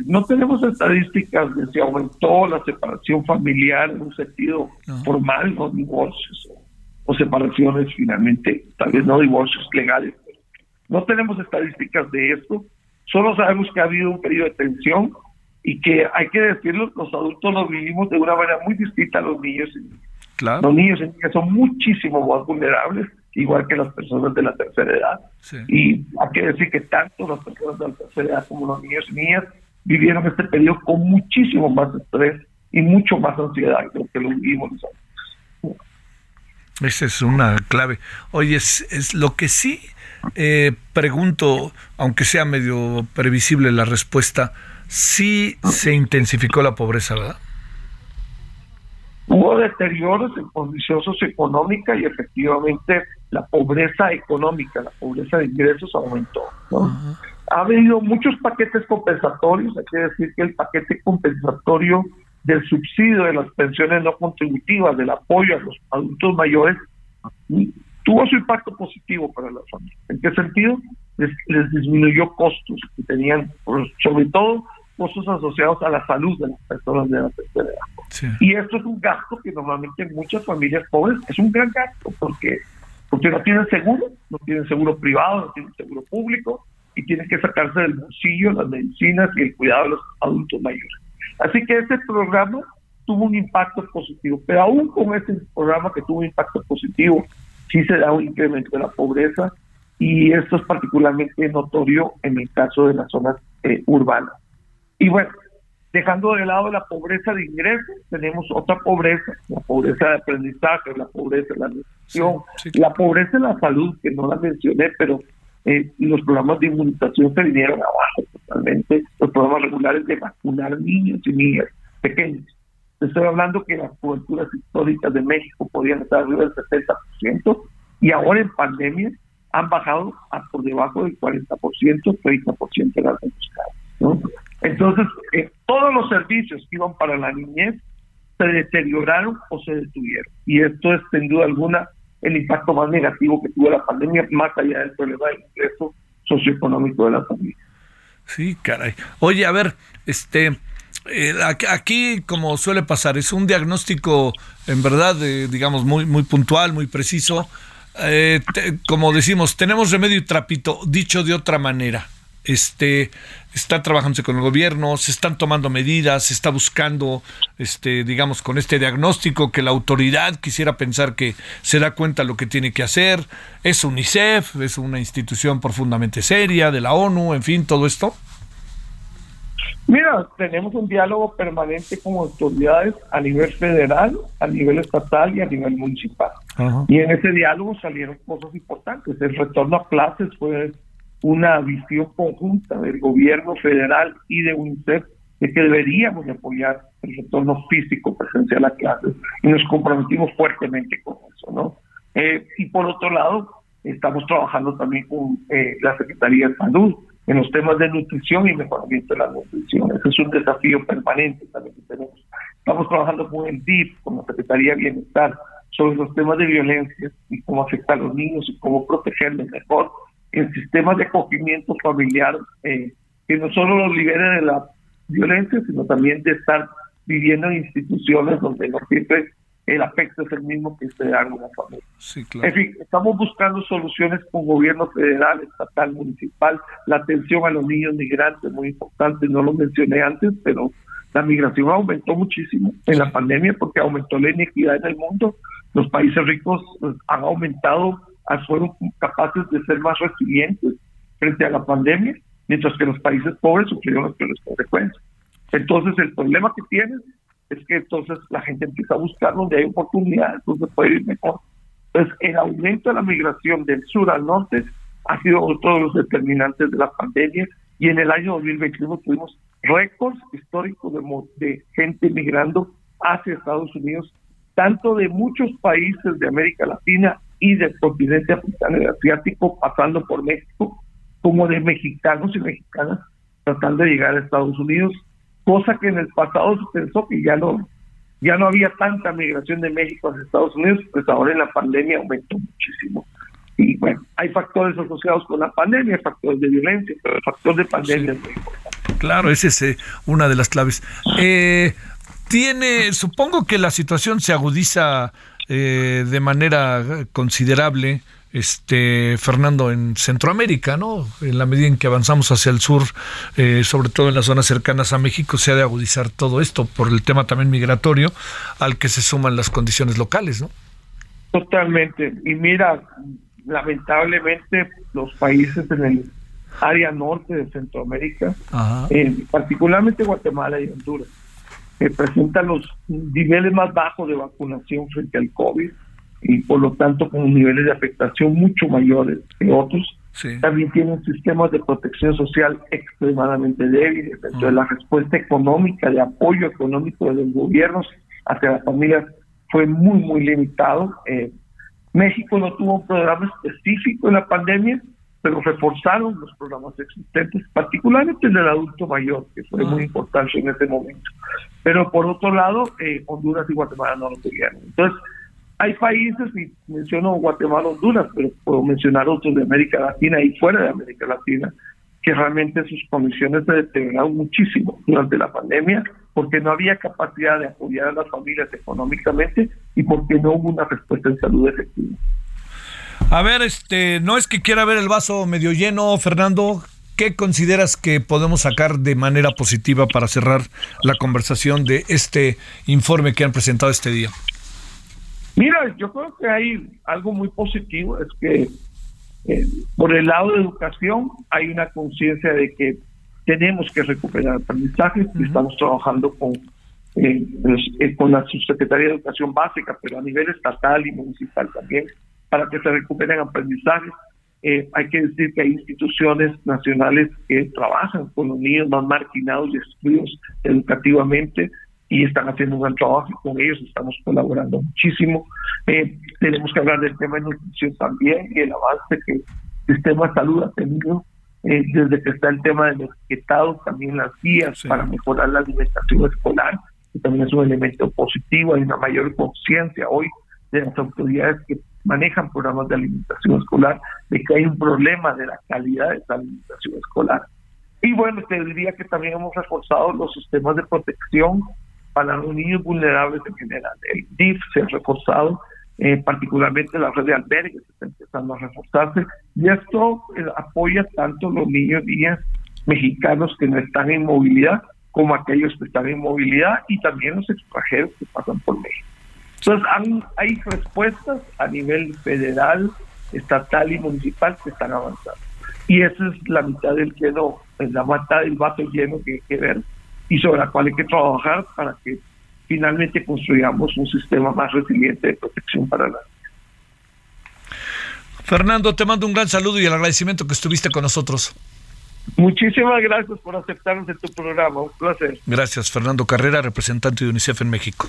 no tenemos estadísticas de si aumentó la separación familiar en un sentido formal, los divorcios o separaciones finalmente, tal vez no divorcios legales. No tenemos estadísticas de esto, solo sabemos que ha habido un periodo de tensión y que hay que decirlo, los adultos lo vivimos de una manera muy distinta a los niños. Claro. Los niños son muchísimo más vulnerables, igual que las personas de la tercera edad. Y hay que decir que tanto las personas de la tercera edad como los niños y niñas vivieron este periodo con muchísimo más estrés y mucho más ansiedad que lo que lo vivimos nosotros. Esa es una clave. Oye, es, lo que sí eh, pregunto, aunque sea medio previsible la respuesta, sí se intensificó la pobreza, ¿verdad? Hubo deterioros en condición socioeconómica y efectivamente la pobreza económica, la pobreza de ingresos aumentó. Ha habido muchos paquetes compensatorios, hay que decir que el paquete compensatorio del subsidio de las pensiones no contributivas, del apoyo a los adultos mayores, tuvo su impacto positivo para las familias. ¿En qué sentido? Les, disminuyó costos que tenían, sobre todo costos asociados a la salud de las personas de la tercera edad. Y esto es un gasto que normalmente en muchas familias pobres es un gran gasto porque porque no tienen seguro, no tienen seguro privado, no tienen seguro público y tienen que sacarse del bolsillo las medicinas y el cuidado de los adultos mayores. Así que ese programa tuvo un impacto positivo, pero aún con ese programa que tuvo un impacto positivo, sí se da un incremento de la pobreza y esto es particularmente notorio en el caso de las zonas eh, urbanas. Y bueno, dejando de lado la pobreza de ingresos, tenemos otra pobreza, la pobreza de aprendizaje, la pobreza de la nutrición, la pobreza de la salud, que no la mencioné, pero eh, los programas de inmunización se vinieron abajo totalmente, los programas regulares de vacunar niños y niñas pequeños. Estoy hablando que las coberturas históricas de México podían estar arriba del 70% y ahora en pandemia han bajado a por debajo del 40%, 30% de las ¿no? Entonces, eh, todos los servicios que iban para la niñez se deterioraron o se detuvieron. Y esto es sin duda alguna el impacto más negativo que tuvo la pandemia, más allá del problema del ingreso socioeconómico de la familia. Sí, caray. Oye, a ver, este, eh, aquí, como suele pasar, es un diagnóstico en verdad, digamos, muy, muy puntual, muy preciso. Eh, como decimos, tenemos remedio y trapito, dicho de otra manera este está trabajándose con el gobierno, se están tomando medidas, se está buscando, este, digamos, con este diagnóstico que la autoridad quisiera pensar que se da cuenta de lo que tiene que hacer. Es UNICEF, es una institución profundamente seria de la ONU, en fin, todo esto. Mira, tenemos un diálogo permanente con autoridades a nivel federal, a nivel estatal y a nivel municipal. Y en ese diálogo salieron cosas importantes. El retorno a clases fue una visión conjunta del gobierno federal y de UNICEF de que deberíamos apoyar el retorno físico presencial a clases y nos comprometimos fuertemente con eso, ¿no? Eh, y por otro lado, estamos trabajando también con eh, la Secretaría de Salud en los temas de nutrición y mejoramiento de la nutrición. Ese es un desafío permanente también que tenemos. Estamos trabajando con el DIF, con la Secretaría de Bienestar, sobre los temas de violencia y cómo afecta a los niños y cómo protegerlos mejor en sistemas de acogimiento familiar eh, que no solo los libere de la violencia, sino también de estar viviendo en instituciones donde no siempre el afecto es el mismo que se da en una familia. En fin, estamos buscando soluciones con gobierno federal, estatal, municipal, la atención a los niños migrantes, muy importante, no lo mencioné antes, pero la migración aumentó muchísimo en la pandemia porque aumentó la inequidad en el mundo. Los países ricos pues, han aumentado fueron capaces de ser más resilientes frente a la pandemia, mientras que los países pobres sufrieron las peores consecuencias. Entonces, el problema que tienen es que entonces la gente empieza a buscar donde hay oportunidades, donde puede ir mejor. Entonces, el aumento de la migración del sur al norte ha sido otro de los determinantes de la pandemia y en el año 2021 tuvimos récords históricos de, de gente migrando hacia Estados Unidos, tanto de muchos países de América Latina y del continente africano y asiático, pasando por México, como de mexicanos y mexicanas tratando de llegar a Estados Unidos, cosa que en el pasado se pensó que ya no ya no había tanta migración de México a Estados Unidos, pues ahora en la pandemia aumentó muchísimo. Y bueno, hay factores asociados con la pandemia, factores de violencia, pero el factor de pandemia es muy importante. Claro, esa es eh, una de las claves. Eh, tiene, supongo que la situación se agudiza eh, de manera considerable este Fernando en Centroamérica, ¿no? En la medida en que avanzamos hacia el sur, eh, sobre todo en las zonas cercanas a México, se ha de agudizar todo esto por el tema también migratorio, al que se suman las condiciones locales, ¿no? Totalmente. Y mira, lamentablemente los países en el área norte de Centroamérica, eh, particularmente Guatemala y Honduras, presentan los niveles más bajos de vacunación frente al COVID y por lo tanto con niveles de afectación mucho mayores que otros. También tienen sistemas de protección social extremadamente débiles. Entonces, ah. la respuesta económica, de apoyo económico de los gobiernos hacia las familias fue muy, muy limitado. Eh, México no tuvo un programa específico en la pandemia, pero reforzaron los programas existentes, particularmente el del adulto mayor, que fue muy ah. importante en ese momento. Pero por otro lado, eh, Honduras y Guatemala no lo tuvieron. Entonces, hay países, y menciono Guatemala, Honduras, pero puedo mencionar otros de América Latina y fuera de América Latina, que realmente sus condiciones se deterioraron muchísimo durante la pandemia, porque no había capacidad de apoyar a las familias económicamente y porque no hubo una respuesta en salud efectiva. A ver, este, no es que quiera ver el vaso medio lleno, Fernando. ¿Qué consideras que podemos sacar de manera positiva para cerrar la conversación de este informe que han presentado este día? Mira, yo creo que hay algo muy positivo, es que eh, por el lado de educación hay una conciencia de que tenemos que recuperar aprendizajes y estamos trabajando con, eh, pues, eh, con la subsecretaría de Educación Básica, pero a nivel estatal y municipal también para que se recuperen aprendizajes. Eh, hay que decir que hay instituciones nacionales que trabajan con los niños más marginados y excluidos educativamente y están haciendo un gran trabajo y con ellos estamos colaborando muchísimo. Eh, tenemos que hablar del tema de nutrición también y el avance que el sistema de salud ha tenido eh, desde que está el tema de los etiquetados, también las guías para mejorar la alimentación escolar que también es un elemento positivo, hay una mayor conciencia hoy de las autoridades que manejan programas de alimentación escolar, de que hay un problema de la calidad de esa alimentación escolar. Y bueno, te diría que también hemos reforzado los sistemas de protección para los niños vulnerables en general. El DIF se ha reforzado, eh, particularmente la red de albergues está empezando a reforzarse, y esto eh, apoya tanto los niños y niñas mexicanos que no están en movilidad como aquellos que están en movilidad y también los extranjeros que pasan por México. Entonces, hay respuestas a nivel federal, estatal y municipal que están avanzando. Y esa es la mitad del lleno, la mitad del vaso lleno que hay que ver y sobre la cual hay que trabajar para que finalmente construyamos un sistema más resiliente de protección para la Fernando, te mando un gran saludo y el agradecimiento que estuviste con nosotros. Muchísimas gracias por aceptarnos en tu programa, un placer. Gracias, Fernando Carrera, representante de UNICEF en México.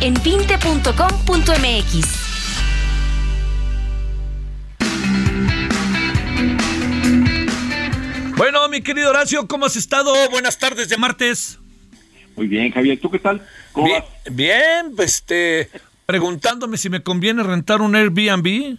en vinte.com.mx. Bueno, mi querido Horacio, ¿cómo has estado? Buenas tardes de martes. Muy bien, Javier, ¿tú qué tal? ¿Cómo bien, bien, pues, este, preguntándome si me conviene rentar un Airbnb.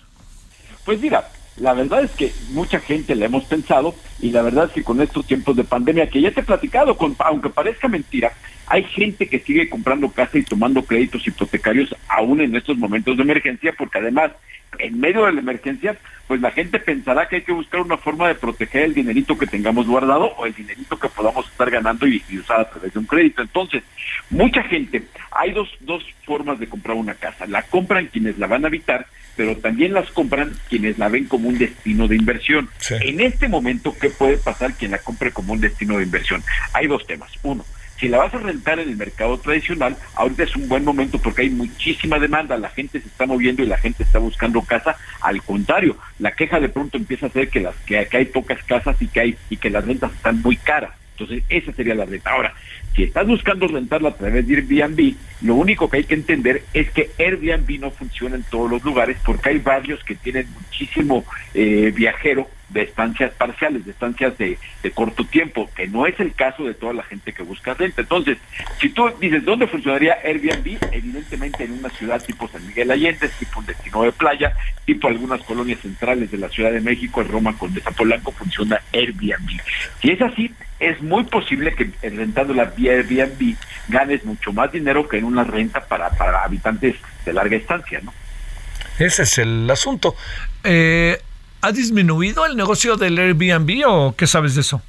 Pues mira, la verdad es que mucha gente la hemos pensado y la verdad es que con estos tiempos de pandemia, que ya te he platicado, aunque parezca mentira, hay gente que sigue comprando casa y tomando créditos hipotecarios aún en estos momentos de emergencia, porque además, en medio de la emergencia, pues la gente pensará que hay que buscar una forma de proteger el dinerito que tengamos guardado o el dinerito que podamos estar ganando y, usar a través de un crédito. Entonces, mucha gente, hay dos, dos formas de comprar una casa. La compran quienes la van a habitar, pero también las compran quienes la ven como un destino de inversión. En este momento, ¿qué puede pasar quien la compre como un destino de inversión? Hay dos temas. Uno, si la vas a rentar en el mercado tradicional, ahorita es un buen momento porque hay muchísima demanda, la gente se está moviendo y la gente está buscando casa. Al contrario, la queja de pronto empieza a ser que las que, hay pocas casas y que hay y que las rentas están muy caras. Entonces, esa sería la renta. Ahora, si estás buscando rentarla a través de Airbnb, lo único que hay que entender es que Airbnb no funciona en todos los lugares porque hay barrios que tienen muchísimo eh, viajero de estancias parciales, de estancias de, corto tiempo, que no es el caso de toda la gente que busca renta. Entonces, si tú dices, ¿dónde funcionaría Airbnb? Evidentemente en una ciudad tipo San Miguel Allende, tipo un destino de playa, tipo algunas colonias centrales de la Ciudad de México, en Roma, con Polanco, funciona Airbnb. Si es así, es muy posible que rentando la vía Airbnb ganes mucho más dinero que en una renta para, para habitantes de larga estancia, ¿no? Ese es el asunto. Eh, ¿Ha disminuido el negocio del Airbnb o qué sabes de eso?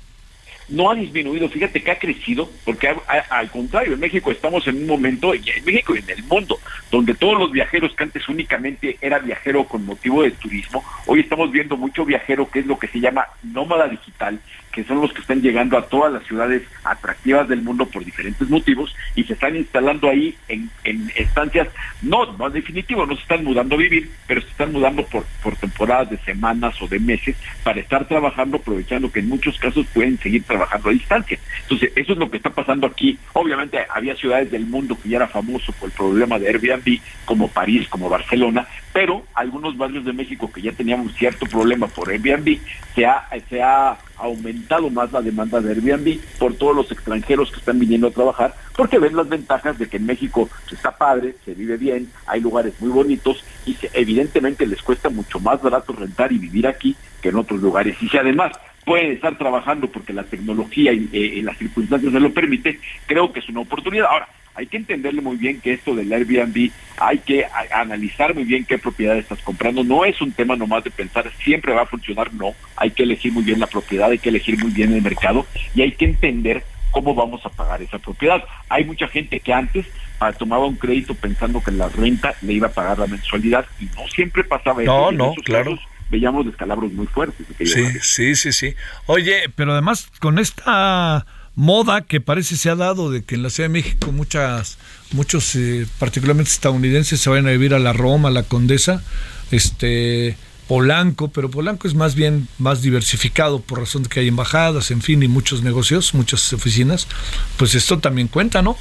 no ha disminuido, fíjate que ha crecido, porque al contrario, en México estamos en un momento, en México y en el mundo, donde todos los viajeros que antes únicamente era viajero con motivo de turismo, hoy estamos viendo mucho viajero que es lo que se llama nómada digital, que son los que están llegando a todas las ciudades atractivas del mundo por diferentes motivos y se están instalando ahí en, estancias, no, no definitivo, no se están mudando a vivir, pero se están mudando por, por temporadas de semanas o de meses para estar trabajando, aprovechando que en muchos casos pueden seguir trabajando a distancia. Entonces, eso es lo que está pasando aquí. Obviamente había ciudades del mundo que ya era famoso por el problema de Airbnb, como París, como Barcelona, pero algunos barrios de México que ya tenían un cierto problema por Airbnb, se ha, se ha aumentado más la demanda de Airbnb por todos los extranjeros que están viniendo a trabajar, porque ven las ventajas de que en México está padre, se vive bien, hay lugares muy bonitos y evidentemente les cuesta mucho más barato rentar y vivir aquí que en otros lugares. Y si además puede estar trabajando porque la tecnología y eh, las circunstancias se lo permite, creo que es una oportunidad. Ahora, hay que entenderle muy bien que esto del Airbnb, hay que analizar muy bien qué propiedad estás comprando. No es un tema nomás de pensar siempre va a funcionar, no. Hay que elegir muy bien la propiedad, hay que elegir muy bien el mercado y hay que entender cómo vamos a pagar esa propiedad. Hay mucha gente que antes ah, tomaba un crédito pensando que la renta le iba a pagar la mensualidad y no siempre pasaba eso. No, no, claro veíamos descalabros muy fuertes. Sí, sí, sí, sí. Oye, pero además con esta moda que parece se ha dado de que en la Ciudad de México muchas, muchos, eh, particularmente estadounidenses, se vayan a vivir a la Roma, a la Condesa, este Polanco, pero Polanco es más bien más diversificado por razón de que hay embajadas, en fin, y muchos negocios, muchas oficinas, pues esto también cuenta, ¿no?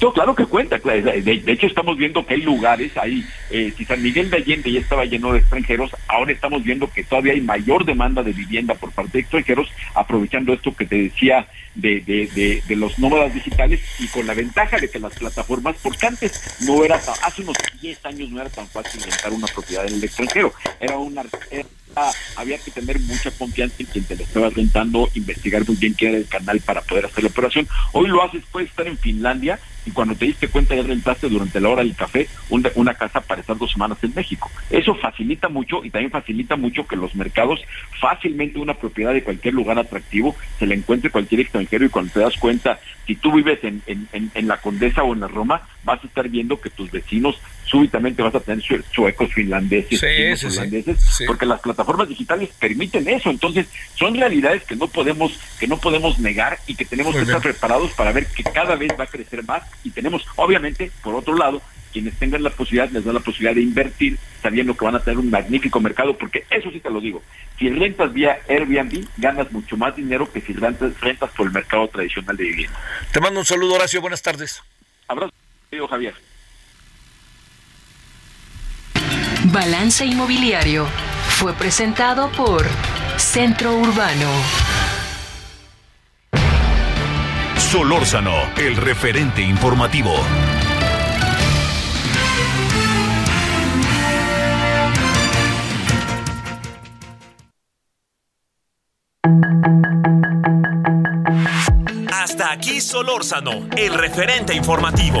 No, claro que cuenta. De, hecho, estamos viendo que hay lugares ahí. Eh, si San Miguel de Allende ya estaba lleno de extranjeros, ahora estamos viendo que todavía hay mayor demanda de vivienda por parte de extranjeros, aprovechando esto que te decía de, de, de, los nómadas digitales y con la ventaja de que las plataformas, porque antes no era, hace unos 10 años no era tan fácil rentar una propiedad en el extranjero. Era una había que tener mucha confianza en quien te lo estaba rentando, investigar muy bien quién era el canal para poder hacer la operación. Hoy lo haces, puedes estar en Finlandia y cuando te diste cuenta ya rentaste durante la hora del café una, casa para estar dos semanas en México. Eso facilita mucho y también facilita mucho que los mercados fácilmente una propiedad de cualquier lugar atractivo se le encuentre cualquier extranjero y cuando te das cuenta, si tú vives en, en, la Condesa o en la Roma, vas a estar viendo que tus vecinos súbitamente vas a tener suecos finlandeses, holandeses, porque las plataformas digitales permiten eso. Entonces, son realidades que no podemos, que no podemos negar y que tenemos que estar preparados para ver que cada vez va a crecer más y tenemos, obviamente, por otro lado, quienes tengan la posibilidad, les da la posibilidad de invertir sabiendo que van a tener un magnífico mercado, porque eso sí te lo digo, si rentas vía Airbnb, ganas mucho más dinero que si rentas, rentas por el mercado tradicional de vivienda. Te mando un saludo, Horacio, buenas tardes. Abrazo, Javier. Balance Inmobiliario fue presentado por Centro Urbano. Solórzano, el referente informativo. Hasta aquí Solórzano, el referente informativo.